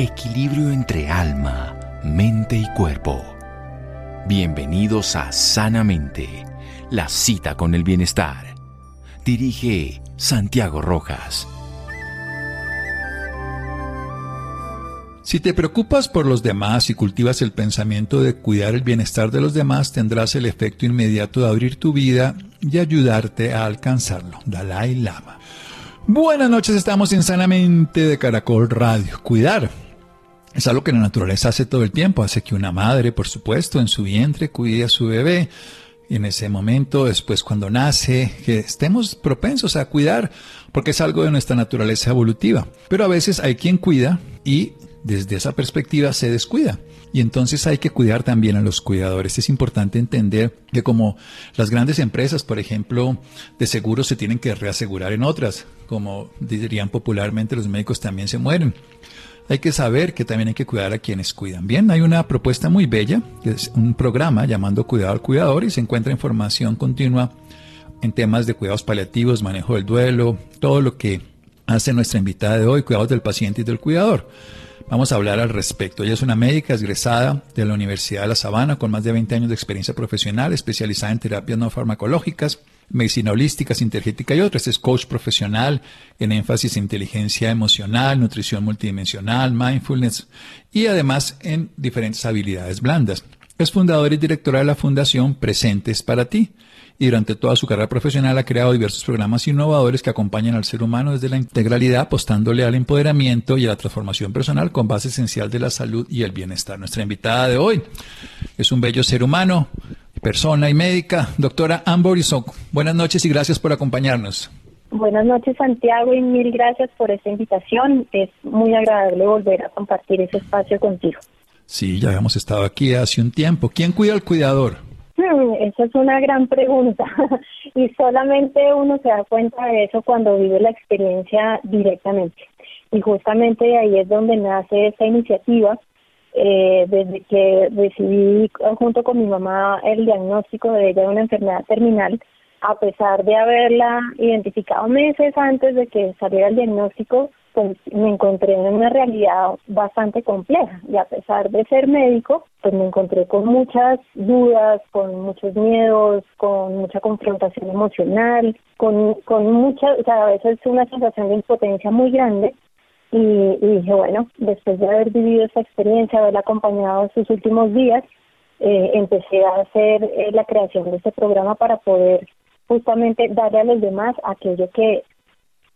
equilibrio entre alma, mente y cuerpo. Bienvenidos a Sanamente, la cita con el bienestar. Dirige Santiago Rojas. Si te preocupas por los demás y cultivas el pensamiento de cuidar el bienestar de los demás, tendrás el efecto inmediato de abrir tu vida y ayudarte a alcanzarlo. Dalai Lama. Buenas noches, estamos en Sanamente de Caracol Radio. Cuidar es algo que la naturaleza hace todo el tiempo, hace que una madre, por supuesto, en su vientre cuide a su bebé. Y en ese momento, después cuando nace, que estemos propensos a cuidar, porque es algo de nuestra naturaleza evolutiva. Pero a veces hay quien cuida y desde esa perspectiva se descuida. Y entonces hay que cuidar también a los cuidadores. Es importante entender que como las grandes empresas, por ejemplo, de seguros se tienen que reasegurar en otras, como dirían popularmente, los médicos también se mueren. Hay que saber que también hay que cuidar a quienes cuidan. Bien, hay una propuesta muy bella, que es un programa llamando Cuidado al Cuidador y se encuentra información continua en temas de cuidados paliativos, manejo del duelo, todo lo que hace nuestra invitada de hoy, cuidados del paciente y del cuidador. Vamos a hablar al respecto. Ella es una médica egresada de la Universidad de La Sabana con más de 20 años de experiencia profesional, especializada en terapias no farmacológicas, medicina holística, sintergética y otras. Es coach profesional en énfasis en inteligencia emocional, nutrición multidimensional, mindfulness y además en diferentes habilidades blandas. Es fundadora y directora de la Fundación Presentes para ti y durante toda su carrera profesional ha creado diversos programas innovadores que acompañan al ser humano desde la integralidad, apostándole al empoderamiento y a la transformación personal con base esencial de la salud y el bienestar. Nuestra invitada de hoy es un bello ser humano, persona y médica, doctora Amborisok. Buenas noches y gracias por acompañarnos. Buenas noches Santiago y mil gracias por esta invitación. Es muy agradable volver a compartir ese espacio contigo. Sí, ya habíamos estado aquí hace un tiempo. ¿Quién cuida al cuidador? Hmm, esa es una gran pregunta y solamente uno se da cuenta de eso cuando vive la experiencia directamente. Y justamente ahí es donde nace esta iniciativa, eh, desde que recibí junto con mi mamá el diagnóstico de ella de una enfermedad terminal, a pesar de haberla identificado meses antes de que saliera el diagnóstico, pues me encontré en una realidad bastante compleja. Y a pesar de ser médico, pues me encontré con muchas dudas, con muchos miedos, con mucha confrontación emocional, con, con mucha, o sea, a veces una sensación de impotencia muy grande y, dije, bueno, después de haber vivido esa experiencia, haberla acompañado sus últimos días, eh, empecé a hacer eh, la creación de este programa para poder justamente darle a los demás aquello que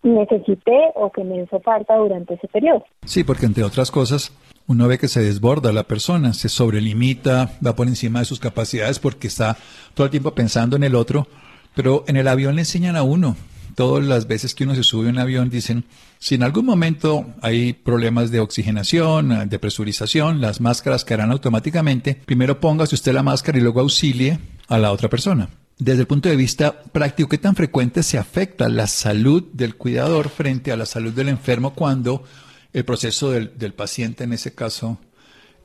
necesité o que me hizo falta durante ese periodo. Sí, porque entre otras cosas, uno ve que se desborda la persona, se sobrelimita, va por encima de sus capacidades porque está todo el tiempo pensando en el otro, pero en el avión le enseñan a uno. Todas las veces que uno se sube a un avión dicen, si en algún momento hay problemas de oxigenación, de presurización, las máscaras caerán automáticamente. Primero póngase usted la máscara y luego auxilie a la otra persona desde el punto de vista práctico, ¿qué tan frecuente se afecta la salud del cuidador frente a la salud del enfermo cuando el proceso del, paciente, en ese caso,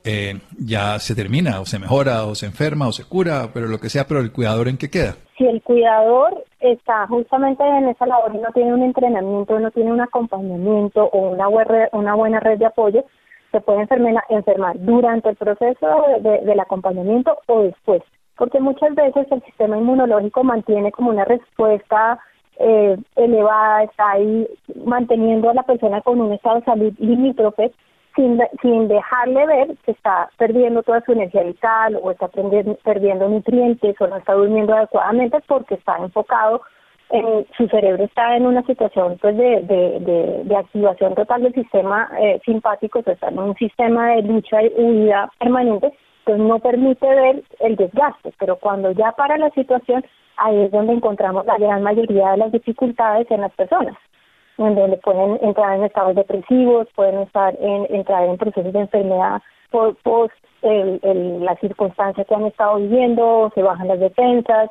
eh, ya se termina, o se mejora, o se enferma, o se cura, pero lo que sea, pero el cuidador en qué queda? Si el cuidador está justamente en esa labor y no tiene un entrenamiento, no tiene un acompañamiento o una, una buena red de apoyo, se puede enfermar, enfermar durante el proceso del acompañamiento o después porque muchas veces el sistema inmunológico mantiene como una respuesta eh, elevada, está ahí manteniendo a la persona con un estado de salud limítrofe sin, sin dejarle ver que está perdiendo toda su energía vital o está perdiendo, nutrientes o no está durmiendo adecuadamente porque está enfocado en su cerebro está en una situación pues de, de, de, activación total del sistema eh, simpático, o está en un sistema de lucha y huida permanente pues no permite ver el desgaste, pero cuando ya para la situación, ahí es donde encontramos la gran mayoría de las dificultades en las personas, en donde pueden entrar en estados depresivos, pueden estar en, entrar en procesos de enfermedad por post el, la circunstancia que han estado viviendo, se bajan las defensas,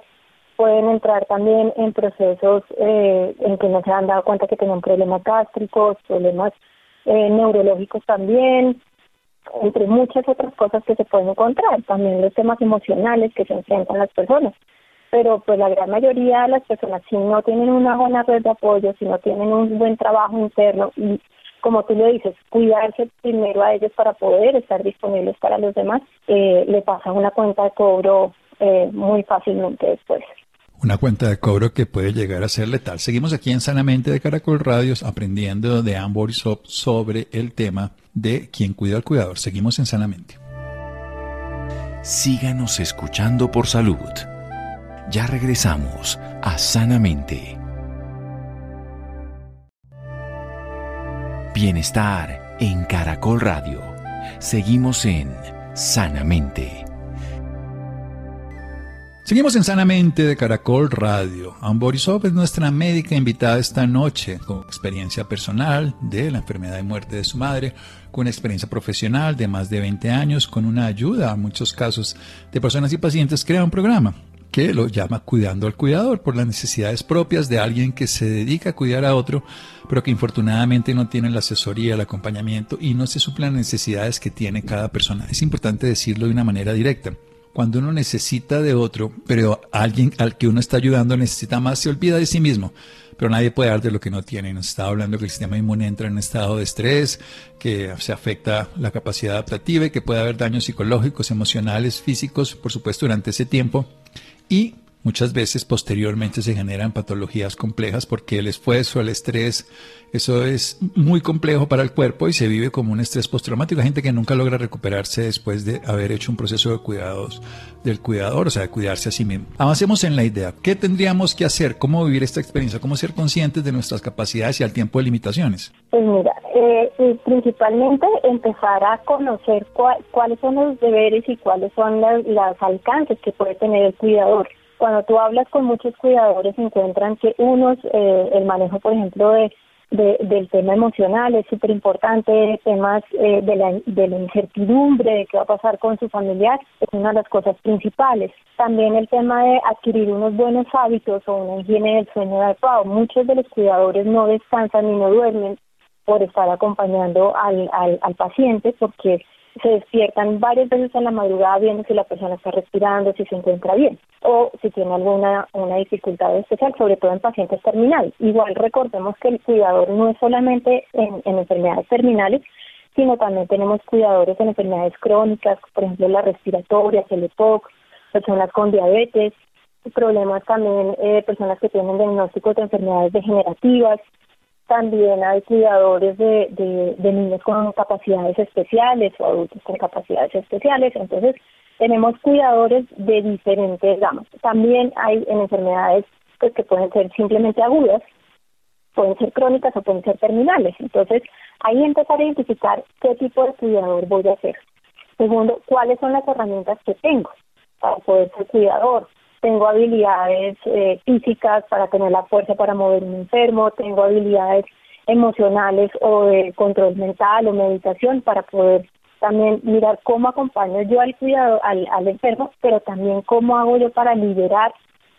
pueden entrar también en procesos eh, en que no se han dado cuenta que tienen problemas gástricos, problemas eh, neurológicos también, entre muchas otras cosas que se pueden encontrar, también los temas emocionales que se enfrentan las personas. Pero pues la gran mayoría de las personas, si no tienen una buena red de apoyo, si no tienen un buen trabajo interno y como tú lo dices, cuidarse primero a ellos para poder estar disponibles para los demás, eh, le pasan una cuenta de cobro eh, muy fácilmente después. Una cuenta de cobro que puede llegar a ser letal. Seguimos aquí en Sanamente de Caracol Radios aprendiendo de Anne Borisov sobre el tema de quién cuida al cuidador. Seguimos en Sanamente. Síganos escuchando por salud. Ya regresamos a Sanamente. Bienestar en Caracol Radio. Seguimos en Sanamente. Seguimos en Sanamente de Caracol Radio. Amborisov es nuestra médica invitada esta noche con experiencia personal de la enfermedad y muerte de su madre, con experiencia profesional de más de 20 años, con una ayuda a muchos casos de personas y pacientes, crea un programa que lo llama Cuidando al Cuidador por las necesidades propias de alguien que se dedica a cuidar a otro, pero que infortunadamente no tiene la asesoría, el acompañamiento y no se suplen las necesidades que tiene cada persona. Es importante decirlo de una manera directa. Cuando uno necesita de otro, pero alguien al que uno está ayudando necesita más, se olvida de sí mismo. Pero nadie puede dar de lo que no tiene. Nos está hablando que el sistema inmune entra en un estado de estrés, que se afecta la capacidad adaptativa y que puede haber daños psicológicos, emocionales, físicos, por supuesto, durante ese tiempo y muchas veces posteriormente se generan patologías complejas porque el esfuerzo, el estrés, eso es muy complejo para el cuerpo y se vive como un estrés postraumático. Hay gente que nunca logra recuperarse después de haber hecho un proceso de cuidados del cuidador, o sea, de cuidarse a sí mismo. Avancemos en la idea. ¿Qué tendríamos que hacer? ¿Cómo vivir esta experiencia? ¿Cómo ser conscientes de nuestras capacidades y al tiempo de limitaciones? Pues mira, eh, principalmente empezar a conocer cuáles son los deberes y cuáles son los alcances que puede tener el cuidador cuando tú hablas con muchos cuidadores encuentran que unos, eh, el manejo, por ejemplo, de, del tema emocional es súper importante, temas eh, de, la, de la incertidumbre de qué va a pasar con su familiar es una de las cosas principales. También el tema de adquirir unos buenos hábitos o una higiene del sueño adecuado. Muchos de los cuidadores no descansan ni no duermen por estar acompañando al, al, al paciente porque se despiertan varias veces en la madrugada viendo si la persona está respirando, si se encuentra bien o si tiene alguna una dificultad especial, sobre todo en pacientes terminales. Igual recordemos que el cuidador no es solamente en, enfermedades terminales, sino también tenemos cuidadores en enfermedades crónicas, por ejemplo las respiratorias, el EPOC, personas con diabetes, problemas también, eh, personas que tienen diagnósticos de enfermedades degenerativas, también hay cuidadores de, de, niños con capacidades especiales o adultos con capacidades especiales. Entonces, tenemos cuidadores de diferentes gamas. También hay en enfermedades pues, que pueden ser simplemente agudas, pueden ser crónicas o pueden ser terminales. Entonces, ahí empezar a identificar qué tipo de cuidador voy a ser. Segundo, cuáles son las herramientas que tengo para poder ser cuidador tengo habilidades eh, físicas para tener la fuerza para mover un enfermo, tengo habilidades emocionales o de control mental o meditación para poder también mirar cómo acompaño yo al cuidado al, al enfermo, pero también cómo hago yo para liberar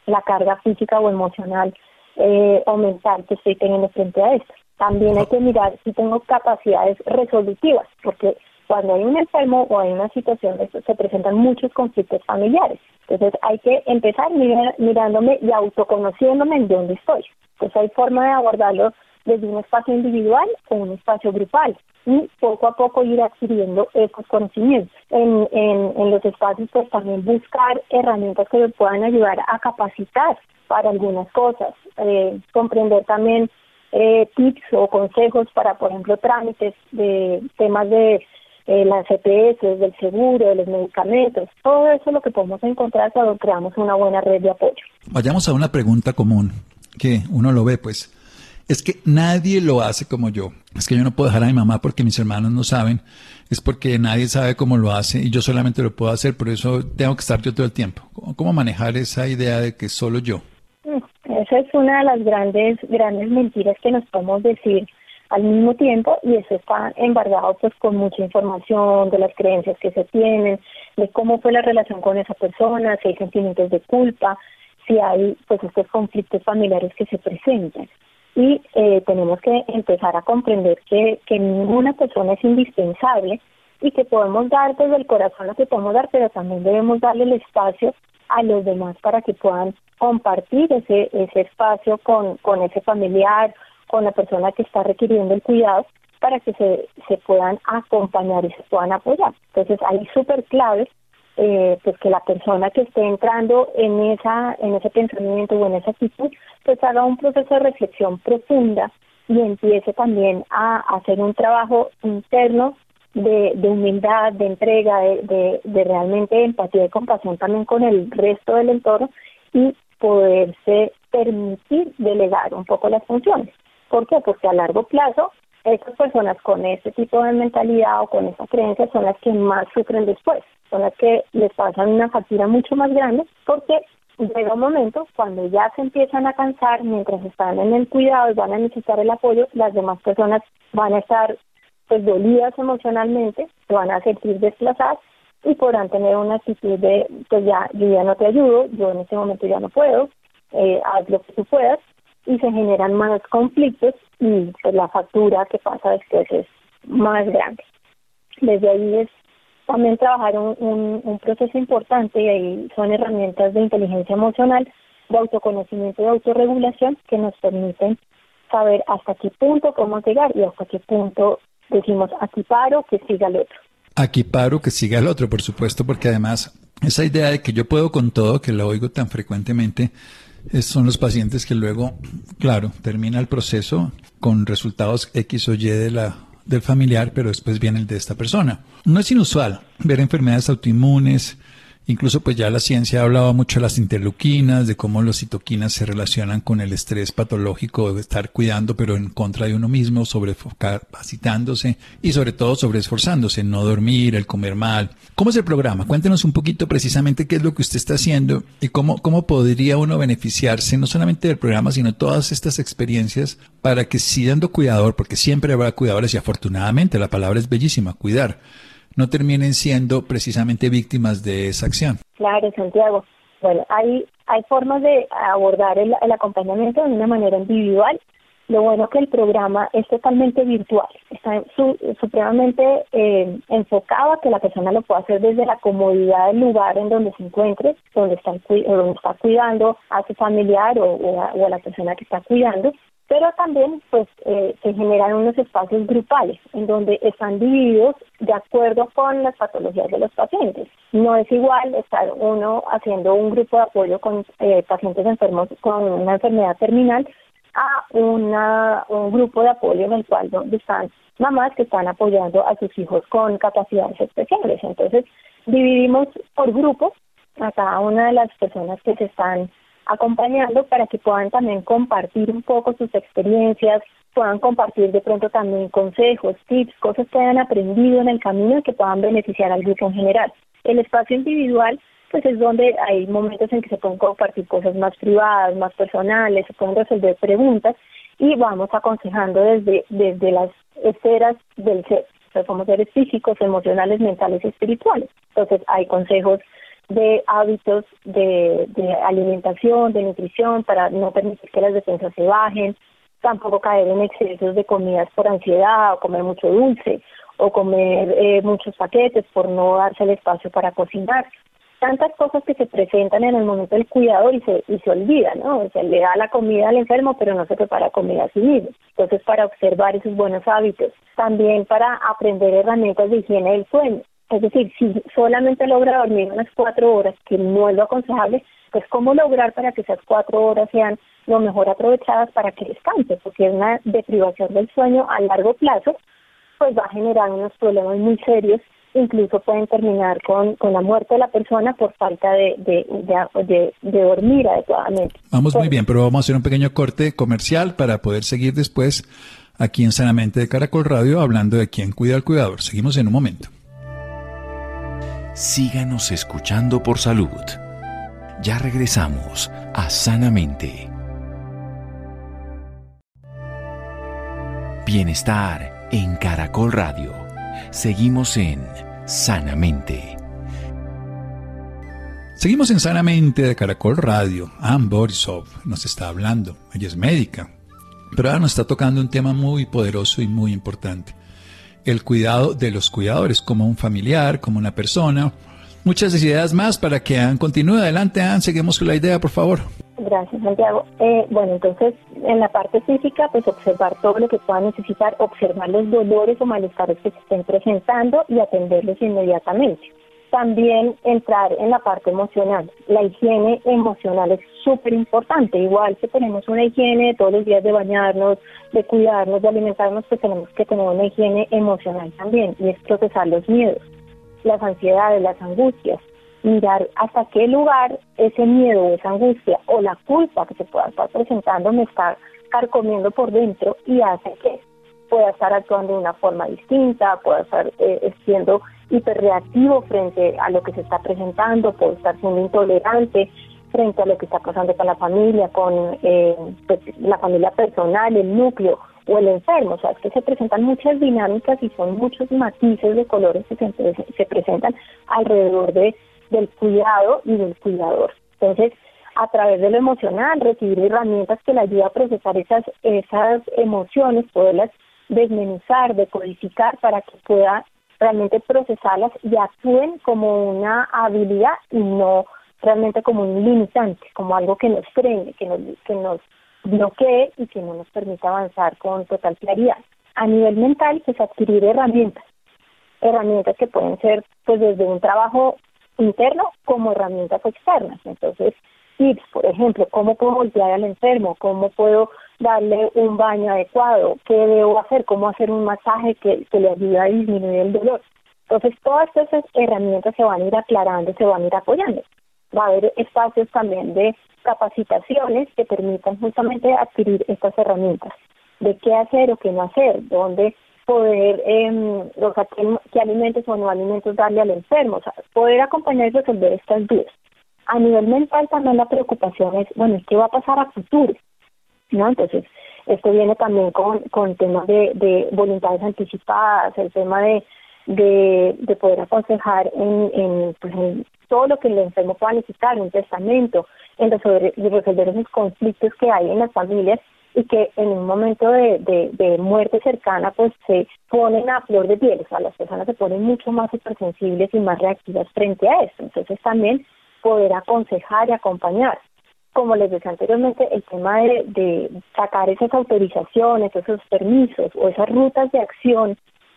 la carga física o emocional eh, o mental que estoy teniendo frente a esto. También hay que mirar si tengo capacidades resolutivas, porque cuando hay un enfermo o hay una situación de se presentan muchos conflictos familiares. Entonces hay que empezar mirándome y autoconociéndome en dónde estoy. Entonces hay forma de abordarlo desde un espacio individual o un espacio grupal y poco a poco ir adquiriendo esos conocimientos. En, en, los espacios pues también buscar herramientas que me puedan ayudar a capacitar para algunas cosas, eh, comprender también eh, tips o consejos para, por ejemplo, trámites de temas de eh, las EPS, del seguro, de los medicamentos, todo eso es lo que podemos encontrar cuando creamos una buena red de apoyo. Vayamos a una pregunta común que uno lo ve, pues, es que nadie lo hace como yo. Es que yo no puedo dejar a mi mamá porque mis hermanos no saben. Es porque nadie sabe cómo lo hace y yo solamente lo puedo hacer, por eso tengo que estar yo todo el tiempo. ¿Cómo, manejar esa idea de que solo yo? Mm, esa es una de las grandes, grandes mentiras que nos podemos decir al mismo tiempo y eso está embargado pues con mucha información de las creencias que se tienen, de cómo fue la relación con esa persona, si hay sentimientos de culpa, si hay pues estos conflictos familiares que se presentan. Y eh, tenemos que empezar a comprender que, que ninguna persona es indispensable y que podemos dar desde el corazón lo que podemos dar, pero también debemos darle el espacio a los demás para que puedan compartir ese, ese espacio con, con ese familiar con la persona que está requiriendo el cuidado para que se, se puedan acompañar y se puedan apoyar. Entonces, ahí súper clave eh, pues que la persona que esté entrando en esa en ese pensamiento o en esa actitud pues haga un proceso de reflexión profunda y empiece también a, hacer un trabajo interno de, humildad, de entrega, de, de, realmente empatía y compasión también con el resto del entorno y poderse permitir delegar un poco las funciones. ¿Por qué? Porque a largo plazo esas personas con ese tipo de mentalidad o con esa creencia son las que más sufren después, son las que les pasan una factura mucho más grande porque llega un momento cuando ya se empiezan a cansar mientras están en el cuidado y van a necesitar el apoyo, las demás personas van a estar pues dolidas emocionalmente, se van a sentir desplazadas y podrán tener una actitud de pues ya yo ya no te ayudo, yo en este momento ya no puedo, eh, haz lo que tú puedas y se generan más conflictos y pues la factura que pasa después es más grande. Desde ahí es también trabajar un, un, proceso importante y ahí son herramientas de inteligencia emocional, de autoconocimiento y de autorregulación que nos permiten saber hasta qué punto cómo llegar y hasta qué punto decimos aquí paro, que siga el otro. Aquí paro, que siga el otro, por supuesto, porque además esa idea de que yo puedo con todo, que la oigo tan frecuentemente, son los pacientes que luego, claro, termina el proceso con resultados X o Y de la del familiar, pero después viene el de esta persona. No es inusual ver enfermedades autoinmunes, Incluso pues ya la ciencia ha hablado mucho de las interleuquinas, de cómo los citoquinas se relacionan con el estrés patológico de estar cuidando pero en contra de uno mismo, sobrecapacitándose y sobre todo sobreesforzándose, no dormir, el comer mal. ¿Cómo es el programa? Cuéntenos un poquito precisamente qué es lo que usted está haciendo y cómo, cómo podría uno beneficiarse no solamente del programa, sino todas estas experiencias para que siendo cuidador, porque siempre habrá cuidadores y afortunadamente la palabra es bellísima, cuidar no terminen siendo precisamente víctimas de esa acción. Claro, Santiago. Bueno, hay, hay formas de abordar el, acompañamiento de una manera individual. Lo bueno que el programa es totalmente virtual, está supremamente eh, enfocado a que la persona lo pueda hacer desde la comodidad del lugar en donde se encuentre, donde está, donde está cuidando a su familiar o a la persona que está cuidando pero también pues eh, se generan unos espacios grupales en donde están divididos de acuerdo con las patologías de los pacientes. No es igual estar uno haciendo un grupo de apoyo con eh, pacientes enfermos con una enfermedad terminal a una, un grupo de apoyo en el cual donde están mamás que están apoyando a sus hijos con capacidades especiales. Entonces, dividimos por grupos a cada una de las personas que se están acompañando para que puedan también compartir un poco sus experiencias, puedan compartir de pronto también consejos, tips, cosas que hayan aprendido en el camino y que puedan beneficiar al grupo en general. El espacio individual pues es donde hay momentos en que se pueden compartir cosas más privadas, más personales, se pueden resolver preguntas y vamos aconsejando desde, desde las esferas del ser. O somos seres físicos, emocionales, mentales y espirituales. Entonces hay consejos de hábitos de, alimentación, de nutrición, para no permitir que las defensas se bajen, tampoco caer en excesos de comidas por ansiedad o comer mucho dulce o comer eh, muchos paquetes por no darse el espacio para cocinar. Tantas cosas que se presentan en el momento del cuidado y se, y se olvidan, ¿no? Se le da la comida al enfermo, pero no se prepara comida a sí mismo. Entonces, para observar esos buenos hábitos. También para aprender herramientas de higiene del sueño. Es decir, si solamente logra dormir unas cuatro horas, que no es lo aconsejable, pues cómo lograr para que esas cuatro horas sean lo mejor aprovechadas para que descanse, porque es una deprivación del sueño a largo plazo, pues va a generar unos problemas muy serios, incluso pueden terminar con, con la muerte de la persona por falta de, de, de, dormir adecuadamente. Vamos muy bien, pero vamos a hacer un pequeño corte comercial para poder seguir después aquí en Sanamente de Caracol Radio hablando de quién cuida al cuidador. Seguimos en un momento síganos escuchando por salud. Ya regresamos a Sanamente. Bienestar en Caracol Radio. Seguimos en Sanamente. Seguimos en Sanamente de Caracol Radio. Ann Borisov nos está hablando. Ella es médica. Pero ahora nos está tocando un tema muy poderoso y muy importante el cuidado de los cuidadores, como un familiar, como una persona, muchas ideas más para que Ann continúe. Adelante, Ann, seguimos con la idea, por favor. Gracias, Santiago. Eh, bueno, entonces, en la parte física, pues observar todo lo que pueda necesitar, observar los dolores o malestares que se estén presentando y atenderlos inmediatamente. También entrar en la parte emocional. La higiene emocional es súper importante. Igual que tenemos una higiene todos los días de bañarnos, de cuidarnos, de alimentarnos, pues tenemos que tener una higiene emocional también y es procesar los miedos, las ansiedades, las angustias. Mirar hasta qué lugar ese miedo esa angustia o la culpa que se pueda estar presentando me está carcomiendo por dentro y hace que pueda estar actuando de una forma distinta, pueda estar eh, siendo hiperreactivo frente a lo que se está presentando, puede estar siendo intolerante frente a lo que está pasando con la familia, con eh, pues, la familia personal, el núcleo o el enfermo. O sea, es que se presentan muchas dinámicas y son muchos matices de colores que se, se presentan alrededor de del cuidado y del cuidador. Entonces, a través de lo emocional, recibir herramientas que le ayuden a procesar esas, esas emociones, poderlas desmenuzar, decodificar para que pueda realmente procesarlas y actúen como una habilidad y no realmente como un limitante, como algo que nos frene, que nos, que nos bloquee y que no nos permita avanzar con total claridad. A nivel mental, pues adquirir herramientas, herramientas que pueden ser pues desde un trabajo interno como herramientas externas. Entonces, tips, por ejemplo, cómo puedo voltear al enfermo, cómo puedo darle un baño adecuado, qué debo hacer, cómo hacer un masaje que, le ayude a disminuir el dolor. Entonces, todas esas herramientas se van a ir aclarando, se van a ir apoyando. Va a haber espacios también de capacitaciones que permitan justamente adquirir estas herramientas, de qué hacer o qué no hacer, dónde poder, eh, o sea, qué, alimentos o no alimentos darle al enfermo, o sea, poder acompañar y resolver estas dudas. A nivel mental también la preocupación es, bueno, ¿qué va a pasar a futuro? ¿No? Entonces, esto viene también con, con temas de, de voluntades anticipadas, el tema de, de, de poder aconsejar en, en, pues en todo lo que el enfermo pueda necesitar, un testamento, en resolver, resolver esos conflictos que hay en las familias y que en un momento de, de, muerte cercana pues se ponen a flor de piel, o sea, las personas se ponen mucho más hipersensibles y más reactivas frente a esto. Entonces también poder aconsejar y acompañar. Como les decía anteriormente, el tema de, de sacar esas autorizaciones, esos permisos o esas rutas de acción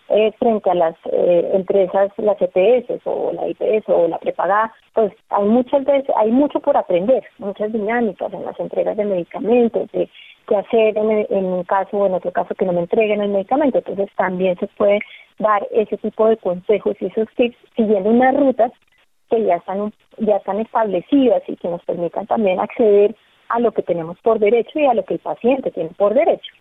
eh, frente a las eh, empresas, las EPS o la IPS o la prepagada, pues hay muchas veces, hay mucho por aprender, muchas dinámicas en las entregas de medicamentos, de qué hacer en, un caso o en otro caso que no me entreguen el medicamento. Entonces también se puede dar ese tipo de consejos y esos tips siguiendo unas rutas que ya están, ya están establecidas y que nos permitan también acceder a lo que tenemos por derecho y a lo que el paciente tiene por derecho.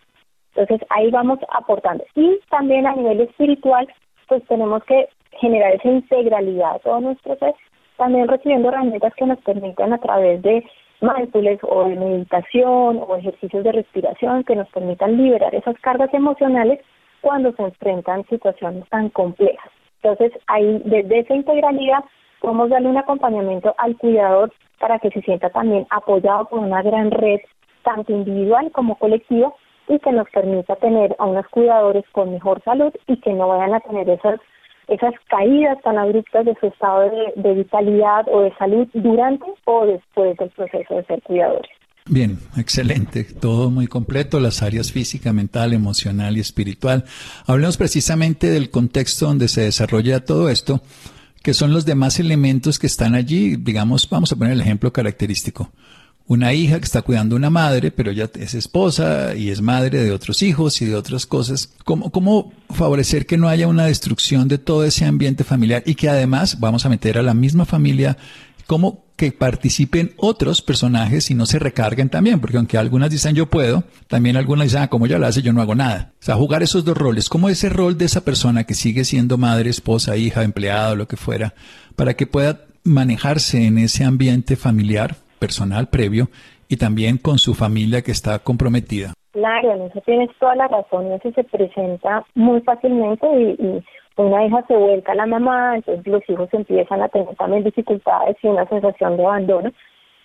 Entonces ahí vamos aportando. Y también a nivel espiritual, pues tenemos que generar esa integralidad de todo nuestro ser, también recibiendo herramientas que nos permitan a través de mindfulness o de meditación o ejercicios de respiración que nos permitan liberar esas cargas emocionales cuando se enfrentan situaciones tan complejas. Entonces, ahí desde esa integralidad podemos darle un acompañamiento al cuidador para que se sienta también apoyado por una gran red, tanto individual como colectiva, y que nos permita tener a unos cuidadores con mejor salud y que no vayan a tener esas esas caídas tan abruptas de su estado de, vitalidad o de salud durante o después del proceso de ser cuidadores. Bien, excelente, todo muy completo, las áreas física, mental, emocional y espiritual. Hablemos precisamente del contexto donde se desarrolla todo esto, que son los demás elementos que están allí, digamos, vamos a poner el ejemplo característico una hija que está cuidando a una madre, pero ella es esposa y es madre de otros hijos y de otras cosas. ¿Cómo, ¿Cómo favorecer que no haya una destrucción de todo ese ambiente familiar y que además vamos a meter a la misma familia? ¿Cómo que participen otros personajes y no se recarguen también? Porque aunque algunas dicen yo puedo, también algunas dicen, ah, como ella lo hace, yo no hago nada. O sea, jugar esos dos roles. ¿Cómo ese rol de esa persona que sigue siendo madre, esposa, hija, empleado, lo que fuera, para que pueda manejarse en ese ambiente familiar personal previo y también con su familia que está comprometida. Claro, en eso tienes toda la razón, eso se presenta muy fácilmente y, una hija se vuelca a la mamá, entonces los hijos empiezan a tener también dificultades y una sensación de abandono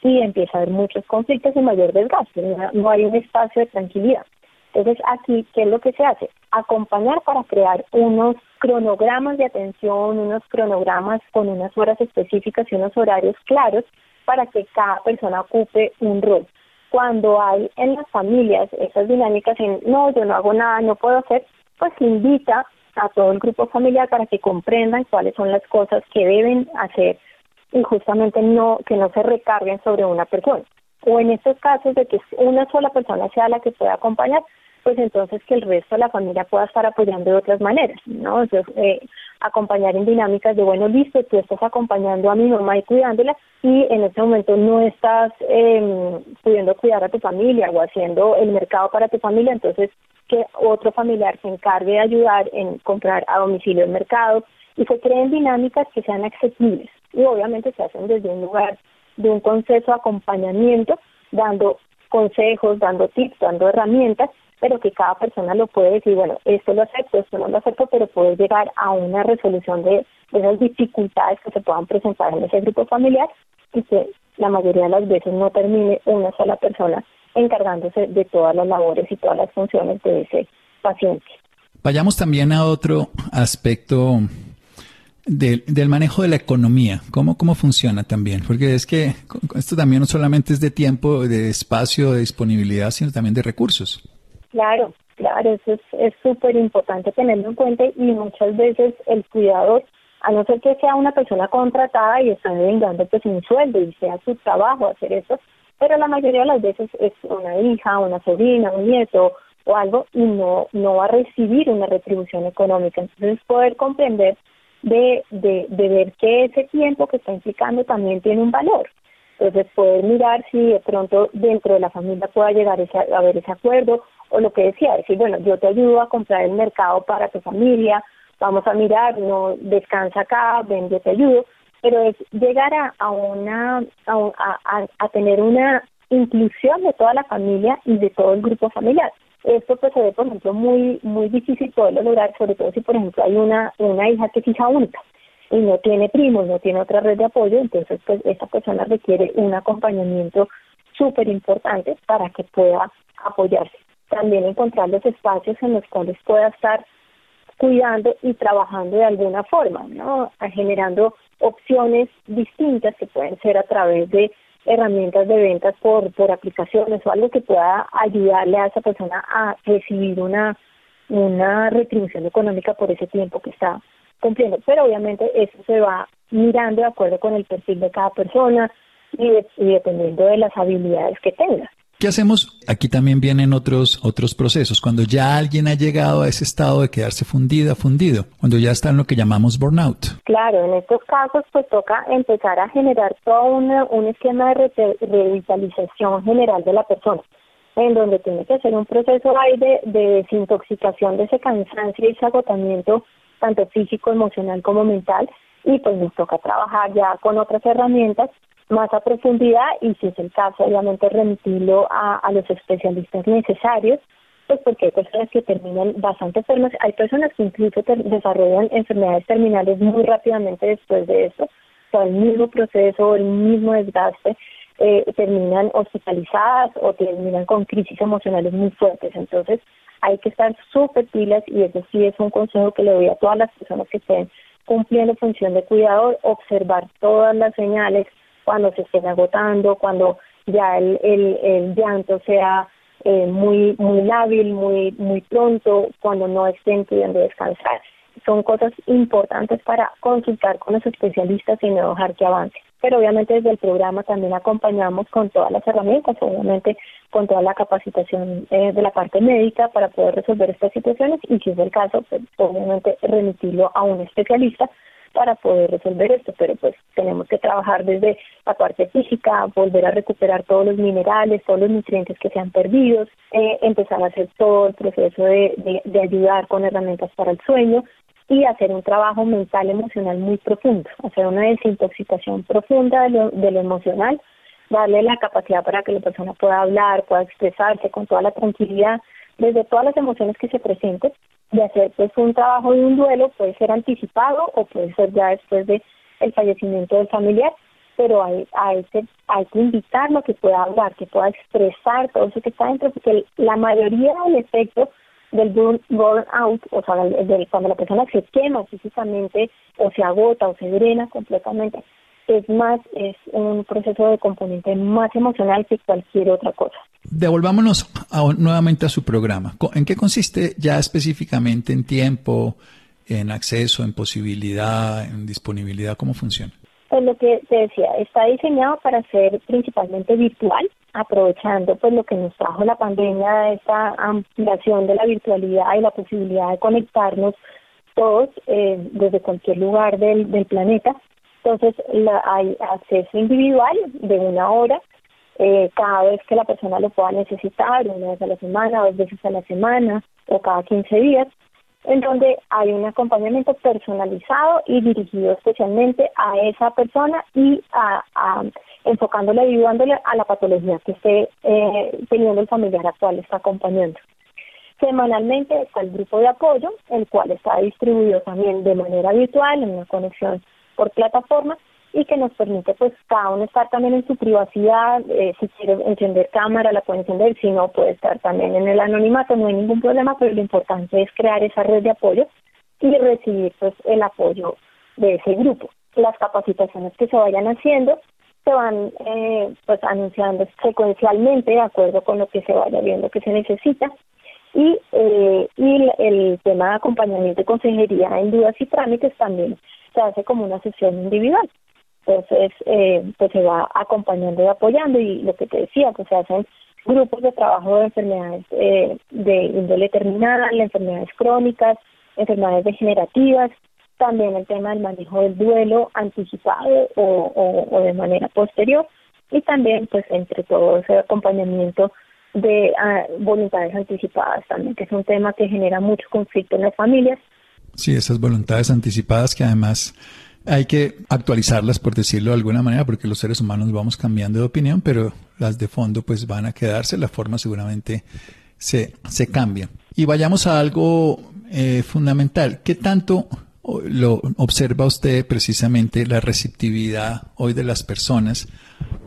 y empieza a haber muchos conflictos y mayor desgaste, no, hay un espacio de tranquilidad. Entonces, aquí, ¿qué es lo que se hace? Acompañar para crear unos cronogramas de atención, unos cronogramas con unas horas específicas y unos horarios claros para que cada persona ocupe un rol. Cuando hay en las familias esas dinámicas en no, yo no hago nada, no puedo hacer, pues invita a todo el grupo familiar para que comprendan cuáles son las cosas que deben hacer y justamente no que no se recarguen sobre una persona. O en estos casos de que una sola persona sea la que pueda acompañar, pues entonces que el resto de la familia pueda estar apoyando de otras maneras, ¿no? Entonces, eh, acompañar en dinámicas de, bueno, listo, tú estás acompañando a mi mamá y cuidándola y en este momento no estás eh, pudiendo cuidar a tu familia o haciendo el mercado para tu familia, entonces que otro familiar se encargue de ayudar en comprar a domicilio el mercado y se creen dinámicas que sean accesibles y obviamente se hacen desde un lugar de un concepto de acompañamiento, dando consejos, dando tips, dando herramientas, pero que cada persona lo puede decir, bueno, esto lo acepto, esto no lo acepto, pero puede llegar a una resolución de, esas dificultades que se puedan presentar en ese grupo familiar y que la mayoría de las veces no termine una sola persona encargándose de todas las labores y todas las funciones de ese paciente. Vayamos también a otro aspecto del, del, manejo de la economía, ¿cómo, cómo funciona también, porque es que esto también no solamente es de tiempo, de espacio, de disponibilidad, sino también de recursos. Claro, claro, eso es súper importante tenerlo en cuenta y muchas veces el cuidador, a no ser que sea una persona contratada y está devengando pues un sueldo y sea su trabajo hacer eso, pero la mayoría de las veces es una hija, una sobrina, un nieto o algo y no, no va a recibir una retribución económica. Entonces poder comprender de, de, de ver que ese tiempo que está implicando también tiene un valor. Entonces poder mirar si de pronto dentro de la familia pueda llegar ese, a haber ese acuerdo o lo que decía, decir, bueno, yo te ayudo a comprar el mercado para tu familia, vamos a mirar, no descansa acá, ven, yo te ayudo, pero es llegar a, a una a, a, tener una inclusión de toda la familia y de todo el grupo familiar. Esto pues se ve, por ejemplo, muy muy difícil poderlo lograr, sobre todo si, por ejemplo, hay una, una hija que es hija única y no tiene primos, no tiene otra red de apoyo, entonces pues esa persona requiere un acompañamiento súper importante para que pueda apoyarse. También encontrar los espacios en los cuales pueda estar cuidando y trabajando de alguna forma, ¿no? Generando opciones distintas que pueden ser a través de herramientas de ventas por, por aplicaciones o algo que pueda ayudarle a esa persona a recibir una, una retribución económica por ese tiempo que está cumpliendo. Pero obviamente eso se va mirando de acuerdo con el perfil de cada persona y, y dependiendo de las habilidades que tenga. ¿Qué hacemos? Aquí también vienen otros, otros procesos. Cuando ya alguien ha llegado a ese estado de quedarse fundida, fundido, cuando ya está en lo que llamamos burnout. Claro, en estos casos pues toca empezar a generar todo un esquema de revitalización general de la persona, en donde tiene que hacer un proceso ahí de, de desintoxicación de ese cansancio y ese agotamiento, tanto físico, emocional como mental, y pues nos toca trabajar ya con otras herramientas más a profundidad y si es el caso, obviamente remitirlo a, a los especialistas necesarios, pues porque hay personas que terminan bastante enfermas, hay personas que incluso desarrollan enfermedades terminales muy rápidamente después de eso, o el mismo proceso, el mismo desgaste, eh, terminan hospitalizadas o terminan con crisis emocionales muy fuertes. Entonces, hay que estar súper pilas y eso sí es un consejo que le doy a todas las personas que estén cumpliendo función de cuidador, observar todas las señales, cuando se estén agotando, cuando ya el, el, el llanto sea eh, muy muy lábil, muy muy pronto, cuando no estén pudiendo descansar. Son cosas importantes para consultar con los especialistas y no dejar que avance. Pero obviamente desde el programa también acompañamos con todas las herramientas, obviamente con toda la capacitación eh, de la parte médica para poder resolver estas situaciones y si es el caso, pues obviamente remitirlo a un especialista para poder resolver esto, pero pues tenemos que trabajar desde la parte física, volver a recuperar todos los minerales, todos los nutrientes que se han perdido, eh, empezar a hacer todo el proceso de, de, ayudar con herramientas para el sueño y hacer un trabajo mental emocional muy profundo, hacer una desintoxicación profunda de lo, de lo emocional, darle la capacidad para que la persona pueda hablar, pueda expresarse con toda la tranquilidad desde todas las emociones que se presenten de hacer pues un trabajo de un duelo puede ser anticipado o puede ser ya después de el fallecimiento del familiar pero hay, hay, que, hay que invitarlo a que pueda hablar, que pueda expresar todo eso que está dentro, porque la mayoría del efecto del burn, burnout, o sea, cuando la persona se quema físicamente o se agota o se drena completamente, es más, es un proceso de componente más emocional que cualquier otra cosa. Devolvámonos nuevamente a su programa. ¿En qué consiste ya específicamente en tiempo, en acceso, en posibilidad, en disponibilidad? ¿Cómo funciona? Pues lo que te decía, está diseñado para ser principalmente virtual, aprovechando pues lo que nos trajo la pandemia, esta ampliación de la virtualidad y la posibilidad de conectarnos todos eh, desde cualquier lugar del, del planeta. Entonces la, hay acceso individual de una hora eh, cada vez que la persona lo pueda necesitar, una vez a la semana, dos veces a la semana o cada 15 días en donde hay un acompañamiento personalizado y dirigido especialmente a esa persona y a, a enfocándole, ayudándole a la patología que esté eh, teniendo el familiar actual, está acompañando. Semanalmente está el grupo de apoyo, el cual está distribuido también de manera virtual en una conexión por plataforma y que nos permite pues cada uno estar también en su privacidad, eh, si quiere encender cámara la puede encender, si no puede estar también en el anonimato, no hay ningún problema, pero lo importante es crear esa red de apoyo y recibir pues el apoyo de ese grupo. Las capacitaciones que se vayan haciendo se van eh, pues anunciando secuencialmente de acuerdo con lo que se vaya viendo que se necesita y, eh, y el tema de acompañamiento y consejería en dudas y trámites también se hace como una sesión individual. Entonces, eh, pues se va acompañando y apoyando y lo que te decía, pues se hacen grupos de trabajo de enfermedades eh, de índole terminal, enfermedades crónicas, enfermedades degenerativas, también el tema del manejo del duelo anticipado o, de manera posterior y también pues entre todo ese acompañamiento de ah, voluntades anticipadas también, que es un tema que genera mucho conflicto en las familias. Sí, esas voluntades anticipadas que además hay que actualizarlas, por decirlo de alguna manera, porque los seres humanos vamos cambiando de opinión, pero las de fondo pues van a quedarse, la forma seguramente se, se cambia. Y vayamos a algo eh, fundamental. ¿Qué tanto lo observa usted precisamente la receptividad hoy de las personas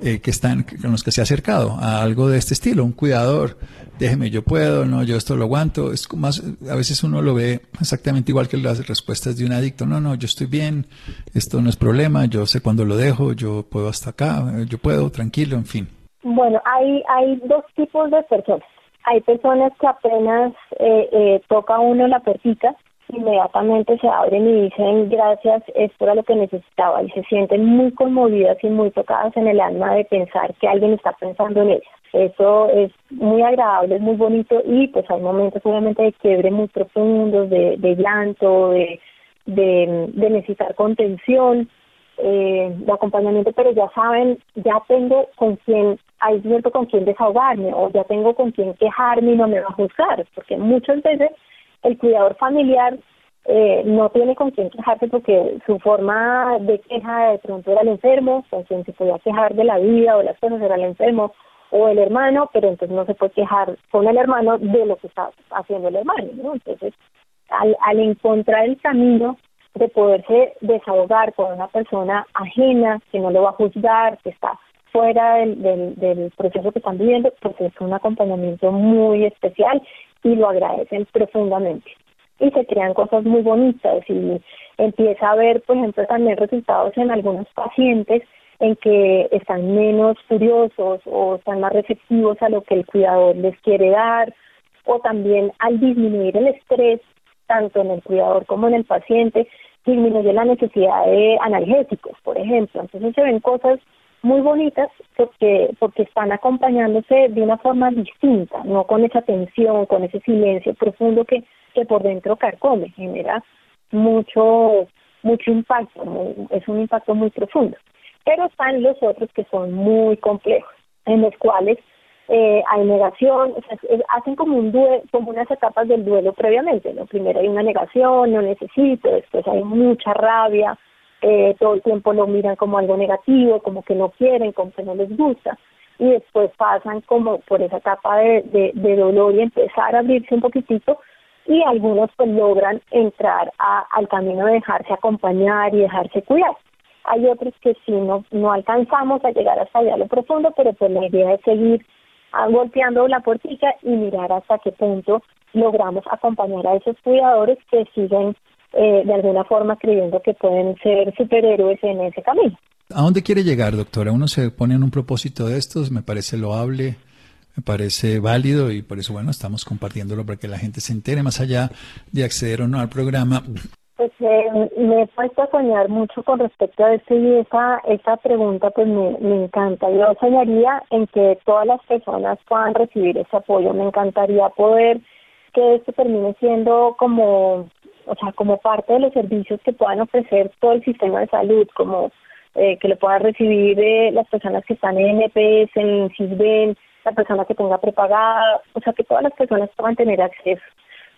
eh, que están con los que se ha acercado a algo de este estilo, un cuidador, déjeme, yo puedo, no, yo esto lo aguanto, es más, a veces uno lo ve exactamente igual que las respuestas de un adicto, no, no, yo estoy bien, esto no es problema, yo sé cuándo lo dejo, yo puedo hasta acá, yo puedo, tranquilo, en fin. Bueno, hay, hay dos tipos de personas. Hay personas que apenas eh, eh, toca uno la pertica inmediatamente se abren y dicen gracias, esto era lo que necesitaba y se sienten muy conmovidas y muy tocadas en el alma de pensar que alguien está pensando en ellas. Eso es muy agradable, es muy bonito y pues hay momentos obviamente de quiebre muy profundos, de, de llanto, de, de, necesitar contención, eh, de acompañamiento, pero ya saben, ya tengo con quién, hay cierto con quién desahogarme o ya tengo con quién quejarme y no me va a juzgar, porque muchas veces el cuidador familiar eh, no tiene con quién quejarse porque su forma de queja de pronto era el enfermo, con quien se podía quejar de la vida o las cosas era el enfermo o el hermano, pero entonces no se puede quejar con el hermano de lo que está haciendo el hermano, ¿no? Entonces, al, al encontrar el camino de poderse desahogar con una persona ajena, que no lo va a juzgar, que está fuera del, del, del proceso que están viviendo, pues es un acompañamiento muy especial y lo agradecen profundamente. Y se crean cosas muy bonitas y empieza a ver, por ejemplo, también resultados en algunos pacientes en que están menos curiosos o están más receptivos a lo que el cuidador les quiere dar o también al disminuir el estrés tanto en el cuidador como en el paciente disminuye la necesidad de analgésicos, por ejemplo. Entonces se ven cosas muy bonitas porque porque están acompañándose de una forma distinta, no con esa tensión, con ese silencio profundo que, que por dentro carcome, genera mucho mucho impacto, es un impacto muy profundo. Pero están los otros que son muy complejos, en los cuales eh, hay negación, hacen como un duelo, como unas etapas del duelo previamente, ¿no? Primero hay una negación, no necesito, después hay mucha rabia, eh, todo el tiempo lo miran como algo negativo, como que no quieren, como que no les gusta, y después pasan como por esa etapa de, de, dolor y empezar a abrirse un poquitito, y algunos pues logran entrar a, al camino de dejarse acompañar y dejarse cuidar. Hay otros que sí no, no alcanzamos a llegar hasta allá a lo profundo, pero pues la idea es seguir ah, golpeando la puertita y mirar hasta qué punto logramos acompañar a esos cuidadores que siguen eh, de alguna forma creyendo que pueden ser superhéroes en ese camino. ¿A dónde quiere llegar, doctora? Uno se pone en un propósito de estos, me parece loable, me parece válido y por eso, bueno, estamos compartiéndolo para que la gente se entere más allá de acceder o no al programa. Pues eh, me he puesto a soñar mucho con respecto a esto y esa, esa pregunta pues me, me encanta. Yo soñaría en que todas las personas puedan recibir ese apoyo. Me encantaría poder que esto termine siendo como, o sea, como parte de los servicios que puedan ofrecer todo el sistema de salud, como eh, que lo puedan recibir eh, las personas que están en EPS, en CISBEN, la persona que tenga prepagada, o sea, que todas las personas puedan tener acceso.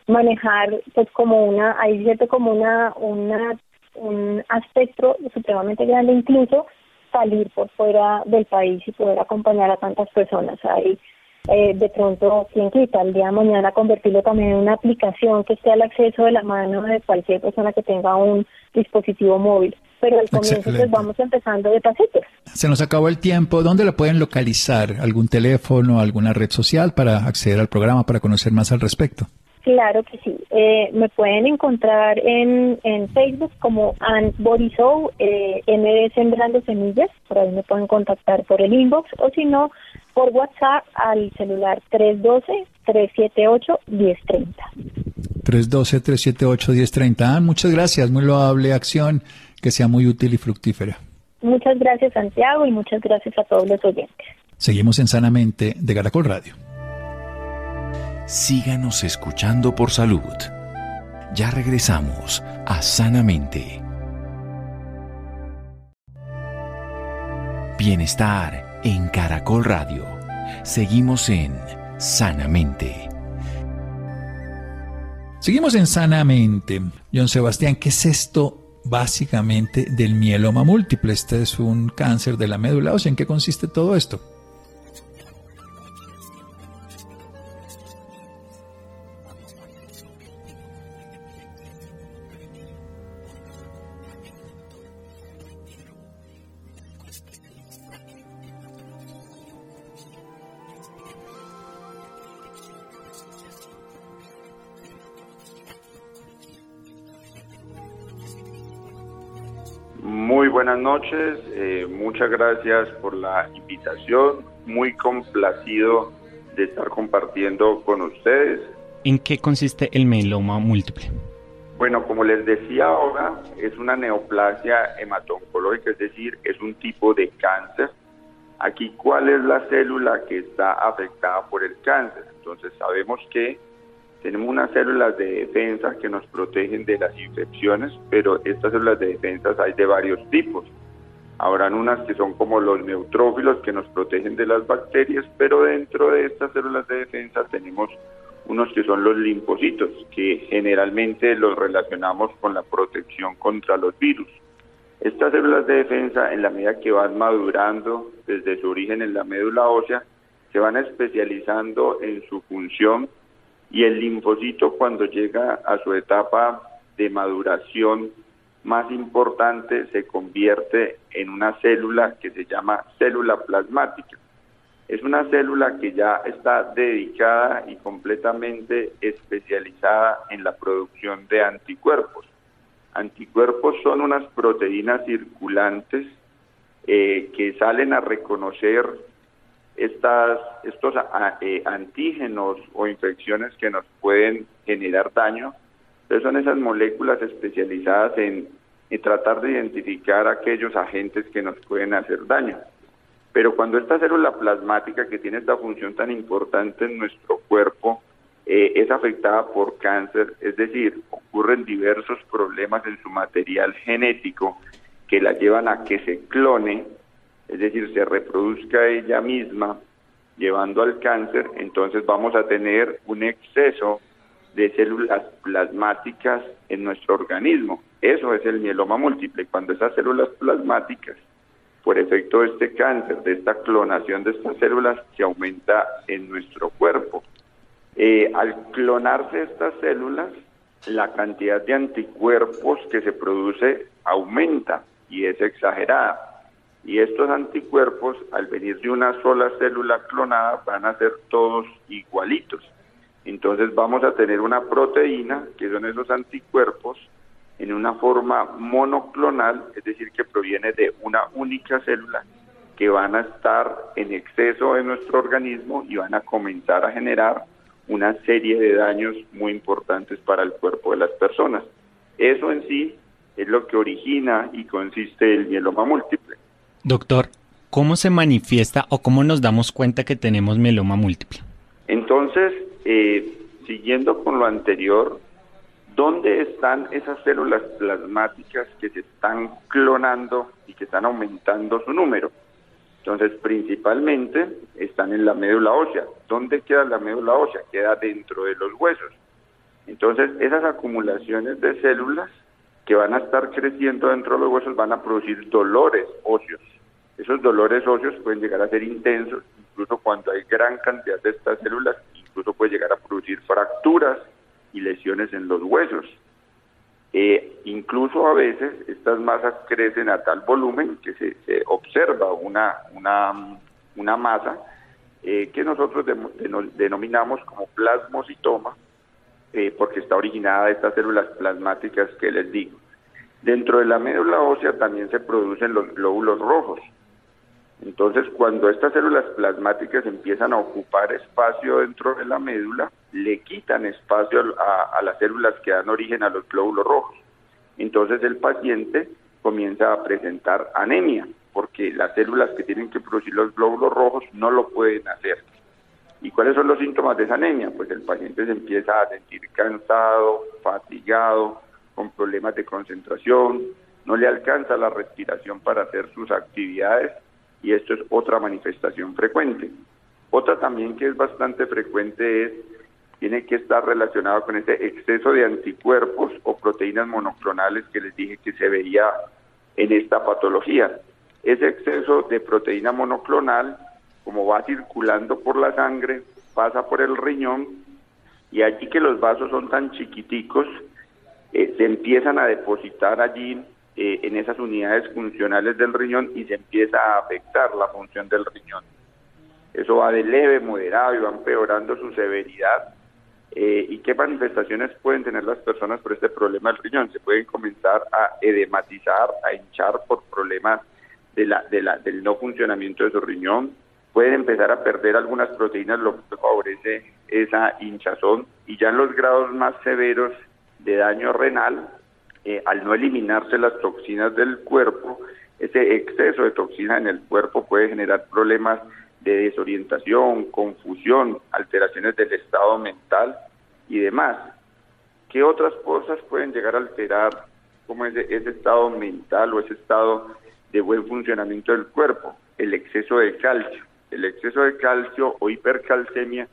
Manejar, pues, como una, hay cierto como una, una, un aspecto supremamente grande, incluso salir por fuera del país y poder acompañar a tantas personas. Hay eh, de pronto, quien quita, el día de mañana convertirlo también en una aplicación que esté al acceso de la mano de cualquier persona que tenga un dispositivo móvil. Pero al comienzo pues vamos empezando de pasitos. Se nos acabó el tiempo. ¿Dónde la pueden localizar? ¿Algún teléfono, alguna red social para acceder al programa, para conocer más al respecto? Claro que sí. Eh, me pueden encontrar en, en Facebook como Ann Borisou, eh, MD Sembrando Semillas. Por ahí me pueden contactar por el inbox o si no, por WhatsApp al celular 312-378-1030. 312-378-1030. Muchas gracias, muy loable acción, que sea muy útil y fructífera. Muchas gracias Santiago y muchas gracias a todos los oyentes. Seguimos en Sanamente de Caracol Radio. Síganos escuchando por salud. Ya regresamos a Sanamente. Bienestar en Caracol Radio. Seguimos en Sanamente. Seguimos en Sanamente. John Sebastián, ¿qué es esto básicamente del mieloma múltiple? Este es un cáncer de la médula ósea. ¿En qué consiste todo esto? Noches, eh, muchas gracias por la invitación, muy complacido de estar compartiendo con ustedes. ¿En qué consiste el mieloma múltiple? Bueno, como les decía ahora, es una neoplasia hematoncológica, es decir, es un tipo de cáncer. Aquí, ¿cuál es la célula que está afectada por el cáncer? Entonces, sabemos que tenemos unas células de defensa que nos protegen de las infecciones, pero estas células de defensa hay de varios tipos. Habrán unas que son como los neutrófilos que nos protegen de las bacterias, pero dentro de estas células de defensa tenemos unos que son los linfocitos, que generalmente los relacionamos con la protección contra los virus. Estas células de defensa, en la medida que van madurando desde su origen en la médula ósea, se van especializando en su función y el linfocito cuando llega a su etapa de maduración más importante se convierte en una célula que se llama célula plasmática. Es una célula que ya está dedicada y completamente especializada en la producción de anticuerpos. Anticuerpos son unas proteínas circulantes eh, que salen a reconocer estas, estos eh, antígenos o infecciones que nos pueden generar daño. Son esas moléculas especializadas en, tratar de identificar aquellos agentes que nos pueden hacer daño. Pero cuando esta célula plasmática que tiene esta función tan importante en nuestro cuerpo eh, es afectada por cáncer, es decir, ocurren diversos problemas en su material genético que la llevan a que se clone es decir, se reproduzca ella misma llevando al cáncer, entonces vamos a tener un exceso de células plasmáticas en nuestro organismo. Eso es el mieloma múltiple, cuando esas células plasmáticas, por efecto de este cáncer, de esta clonación de estas células, se aumenta en nuestro cuerpo. Eh, al clonarse estas células, la cantidad de anticuerpos que se produce aumenta y es exagerada. Y estos anticuerpos, al venir de una sola célula clonada, van a ser todos igualitos. Entonces vamos a tener una proteína, que son esos anticuerpos, en una forma monoclonal, es decir, que proviene de una única célula, que van a estar en exceso en nuestro organismo y van a comenzar a generar una serie de daños muy importantes para el cuerpo de las personas. Eso en sí es lo que origina y consiste el mieloma múltiple. Doctor, ¿cómo se manifiesta o cómo nos damos cuenta que tenemos mieloma múltiple? Entonces, eh, siguiendo con lo anterior, ¿dónde están esas células plasmáticas que se están clonando y que están aumentando su número? Entonces, principalmente están en la médula ósea. ¿Dónde queda la médula ósea? Queda dentro de los huesos. Entonces, esas acumulaciones de células que van a estar creciendo dentro de los huesos van a producir dolores óseos. Esos dolores óseos pueden llegar a ser intensos, incluso cuando hay gran cantidad de estas células, incluso puede llegar a producir fracturas y lesiones en los huesos. Eh, incluso a veces estas masas crecen a tal volumen que se, observa una, una, una masa eh, que nosotros denominamos como plasmocitoma, eh, porque está originada de estas células plasmáticas que les digo. Dentro de la médula ósea también se producen los glóbulos rojos. Entonces, cuando estas células plasmáticas empiezan a ocupar espacio dentro de la médula, le quitan espacio a, a, las células que dan origen a los glóbulos rojos. Entonces el paciente comienza a presentar anemia, porque las células que tienen que producir los glóbulos rojos no lo pueden hacer. ¿Y cuáles son los síntomas de esa anemia? Pues el paciente se empieza a sentir cansado, fatigado, con problemas de concentración, no le alcanza la respiración para hacer sus actividades y esto es otra manifestación frecuente. Otra también que es bastante frecuente es, tiene que estar relacionado con ese exceso de anticuerpos o proteínas monoclonales que les dije que se veía en esta patología. Ese exceso de proteína monoclonal como va circulando por la sangre, pasa por el riñón y allí que los vasos son tan chiquiticos, eh, se empiezan a depositar allí eh, en esas unidades funcionales del riñón y se empieza a afectar la función del riñón. Eso va de leve, moderado y va empeorando su severidad. Eh, ¿Y qué manifestaciones pueden tener las personas por este problema del riñón? Se pueden comenzar a edematizar, a hinchar por problemas de la, de la, del no funcionamiento de su riñón, pueden empezar a perder algunas proteínas, lo que favorece esa hinchazón. Y ya en los grados más severos de daño renal, eh, al no eliminarse las toxinas del cuerpo, ese exceso de toxina en el cuerpo puede generar problemas de desorientación, confusión, alteraciones del estado mental y demás. ¿Qué otras cosas pueden llegar a alterar como ese, ese estado mental o ese estado de buen funcionamiento del cuerpo? El exceso de calcio el exceso de calcio o hipercalcemia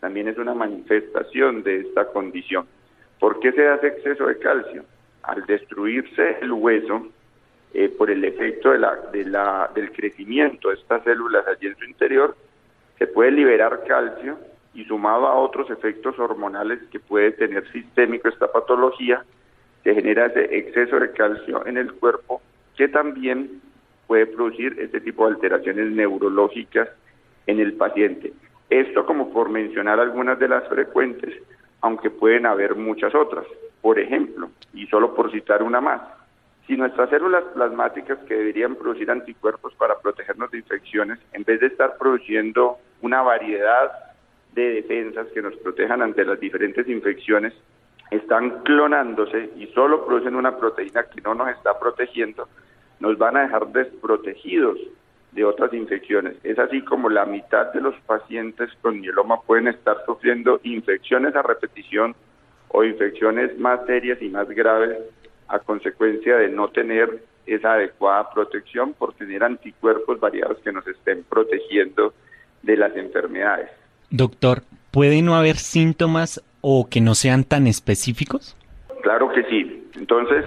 también es una manifestación de esta condición. ¿Por qué se hace exceso de calcio? Al destruirse el hueso, eh, por el efecto de la, de la, del crecimiento de estas células allí en su interior, se puede liberar calcio y sumado a otros efectos hormonales que puede tener sistémico esta patología, se genera ese exceso de calcio en el cuerpo que también puede producir este tipo de alteraciones neurológicas en el paciente. Esto como por mencionar algunas de las frecuentes, aunque pueden haber muchas otras. Por ejemplo, y solo por citar una más, si nuestras células plasmáticas que deberían producir anticuerpos para protegernos de infecciones, en vez de estar produciendo una variedad de defensas que nos protejan ante las diferentes infecciones, están clonándose y solo producen una proteína que no nos está protegiendo, nos van a dejar desprotegidos de otras infecciones. Es así como la mitad de los pacientes con mieloma pueden estar sufriendo infecciones a repetición o infecciones más serias y más graves a consecuencia de no tener esa adecuada protección por tener anticuerpos variados que nos estén protegiendo de las enfermedades. Doctor, ¿puede no haber síntomas o que no sean tan específicos? Claro que sí. Entonces,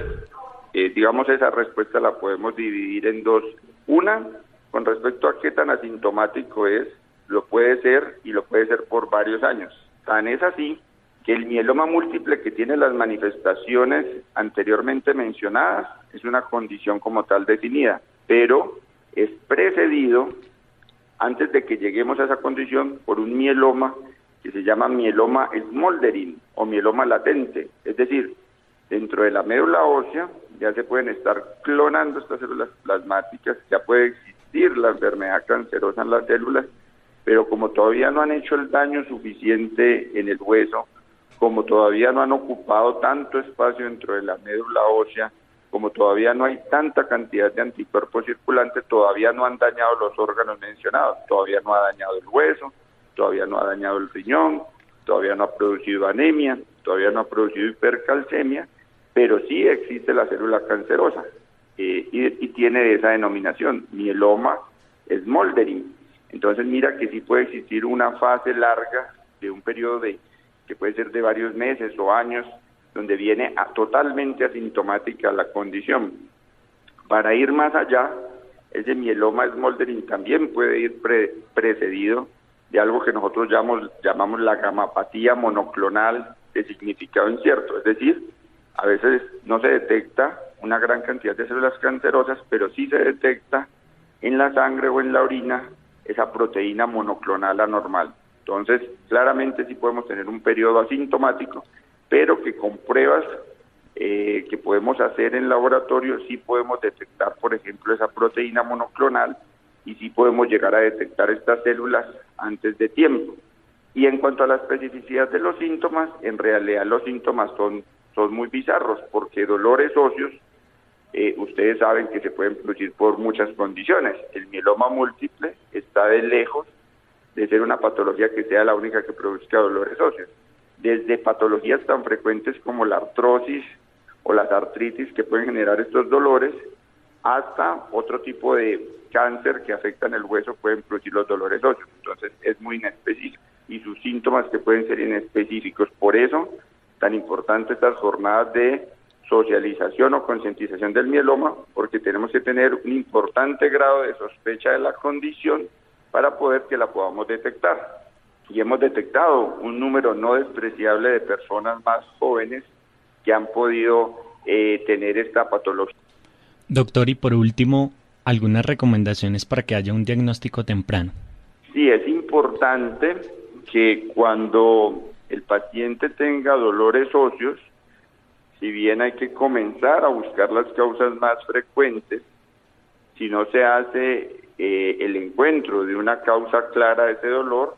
eh, digamos, esa respuesta la podemos dividir en dos. Una, con respecto a qué tan asintomático es, lo puede ser y lo puede ser por varios años. Tan es así que el mieloma múltiple que tiene las manifestaciones anteriormente mencionadas es una condición como tal definida, pero es precedido antes de que lleguemos a esa condición por un mieloma que se llama mieloma smoldering o mieloma latente, es decir, dentro de la médula ósea ya se pueden estar clonando estas células plasmáticas, ya puede existir la enfermedad cancerosa en las células, pero como todavía no han hecho el daño suficiente en el hueso, como todavía no han ocupado tanto espacio dentro de la médula ósea, como todavía no hay tanta cantidad de anticuerpos circulantes, todavía no han dañado los órganos mencionados, todavía no ha dañado el hueso, todavía no ha dañado el riñón, todavía no ha producido anemia, todavía no ha producido hipercalcemia, pero sí existe la célula cancerosa eh, y, y, tiene esa denominación, mieloma smoldering. Entonces mira que sí puede existir una fase larga de un periodo de que puede ser de varios meses o años, donde viene totalmente asintomática la condición. Para ir más allá, ese mieloma smoldering también puede ir precedido de algo que nosotros llamamos, llamamos la gamapatía monoclonal de significado incierto, es decir, a veces no se detecta una gran cantidad de células cancerosas, pero sí se detecta en la sangre o en la orina esa proteína monoclonal anormal. Entonces, claramente sí podemos tener un periodo asintomático, pero que con pruebas eh, que podemos hacer en laboratorio sí podemos detectar, por ejemplo, esa proteína monoclonal y sí podemos llegar a detectar estas células antes de tiempo. Y en cuanto a la especificidad de los síntomas, en realidad los síntomas son, son muy bizarros porque dolores óseos, eh, ustedes saben que se pueden producir por muchas condiciones. El mieloma múltiple está de lejos de ser una patología que sea la única que produzca dolores óseos. Desde patologías tan frecuentes como la artrosis o las artritis que pueden generar estos dolores, hasta otro tipo de cáncer que afectan el hueso pueden producir los dolores óseos. Entonces es muy inespecífico y sus síntomas que pueden ser inespecíficos. Por eso, tan importante estas jornadas de socialización o concientización del mieloma, porque tenemos que tener un importante grado de sospecha de la condición para poder que la podamos detectar. Y hemos detectado un número no despreciable de personas más jóvenes que han podido eh, tener esta patología. Doctor, y por último, algunas recomendaciones para que haya un diagnóstico temprano. Sí, es importante que cuando el paciente tenga dolores óseos, si bien hay que comenzar a buscar las causas más frecuentes, si no se hace eh, el encuentro de una causa clara de ese dolor,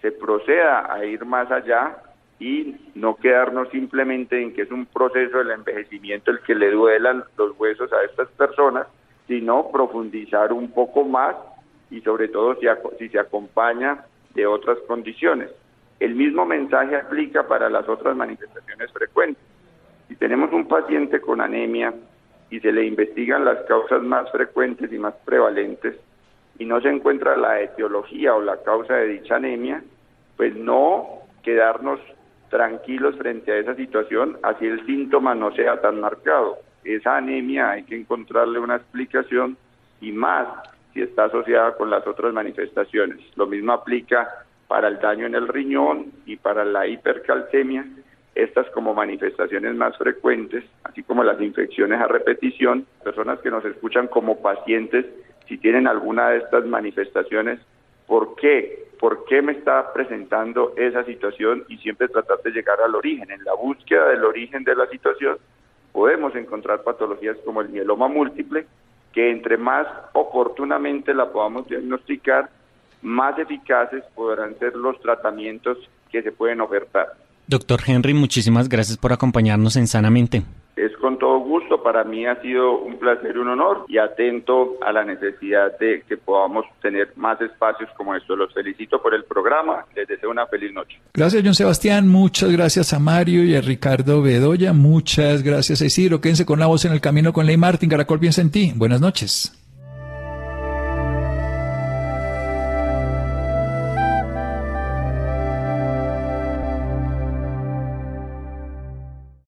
se proceda a ir más allá y no quedarnos simplemente en que es un proceso del envejecimiento el que le duelan los huesos a estas personas, sino profundizar un poco más y sobre todo si, si se acompaña de otras condiciones. El mismo mensaje aplica para las otras manifestaciones frecuentes. Si tenemos un paciente con anemia y se le investigan las causas más frecuentes y más prevalentes, y no se encuentra la etiología o la causa de dicha anemia, pues no quedarnos tranquilos frente a esa situación, así el síntoma no sea tan marcado. Esa anemia hay que encontrarle una explicación y más si está asociada con las otras manifestaciones. Lo mismo aplica para el daño en el riñón y para la hipercalcemia, estas como manifestaciones más frecuentes, así como las infecciones a repetición, personas que nos escuchan como pacientes si tienen alguna de estas manifestaciones, ¿por qué? ¿Por qué me está presentando esa situación? Y siempre tratar de llegar al origen. En la búsqueda del origen de la situación podemos encontrar patologías como el mieloma múltiple, que entre más oportunamente la podamos diagnosticar, más eficaces podrán ser los tratamientos que se pueden ofertar. Doctor Henry, muchísimas gracias por acompañarnos en Sanamente. Es con todo gusto, para mí ha sido un placer y un honor y atento a la necesidad de que podamos tener más espacios como estos. Los felicito por el programa, les deseo una feliz noche. Gracias, John Sebastián, muchas gracias a Mario y a Ricardo Bedoya, muchas gracias a Isidro, quédense con la voz en el camino con Ley Martín, Caracol piensa en ti, buenas noches.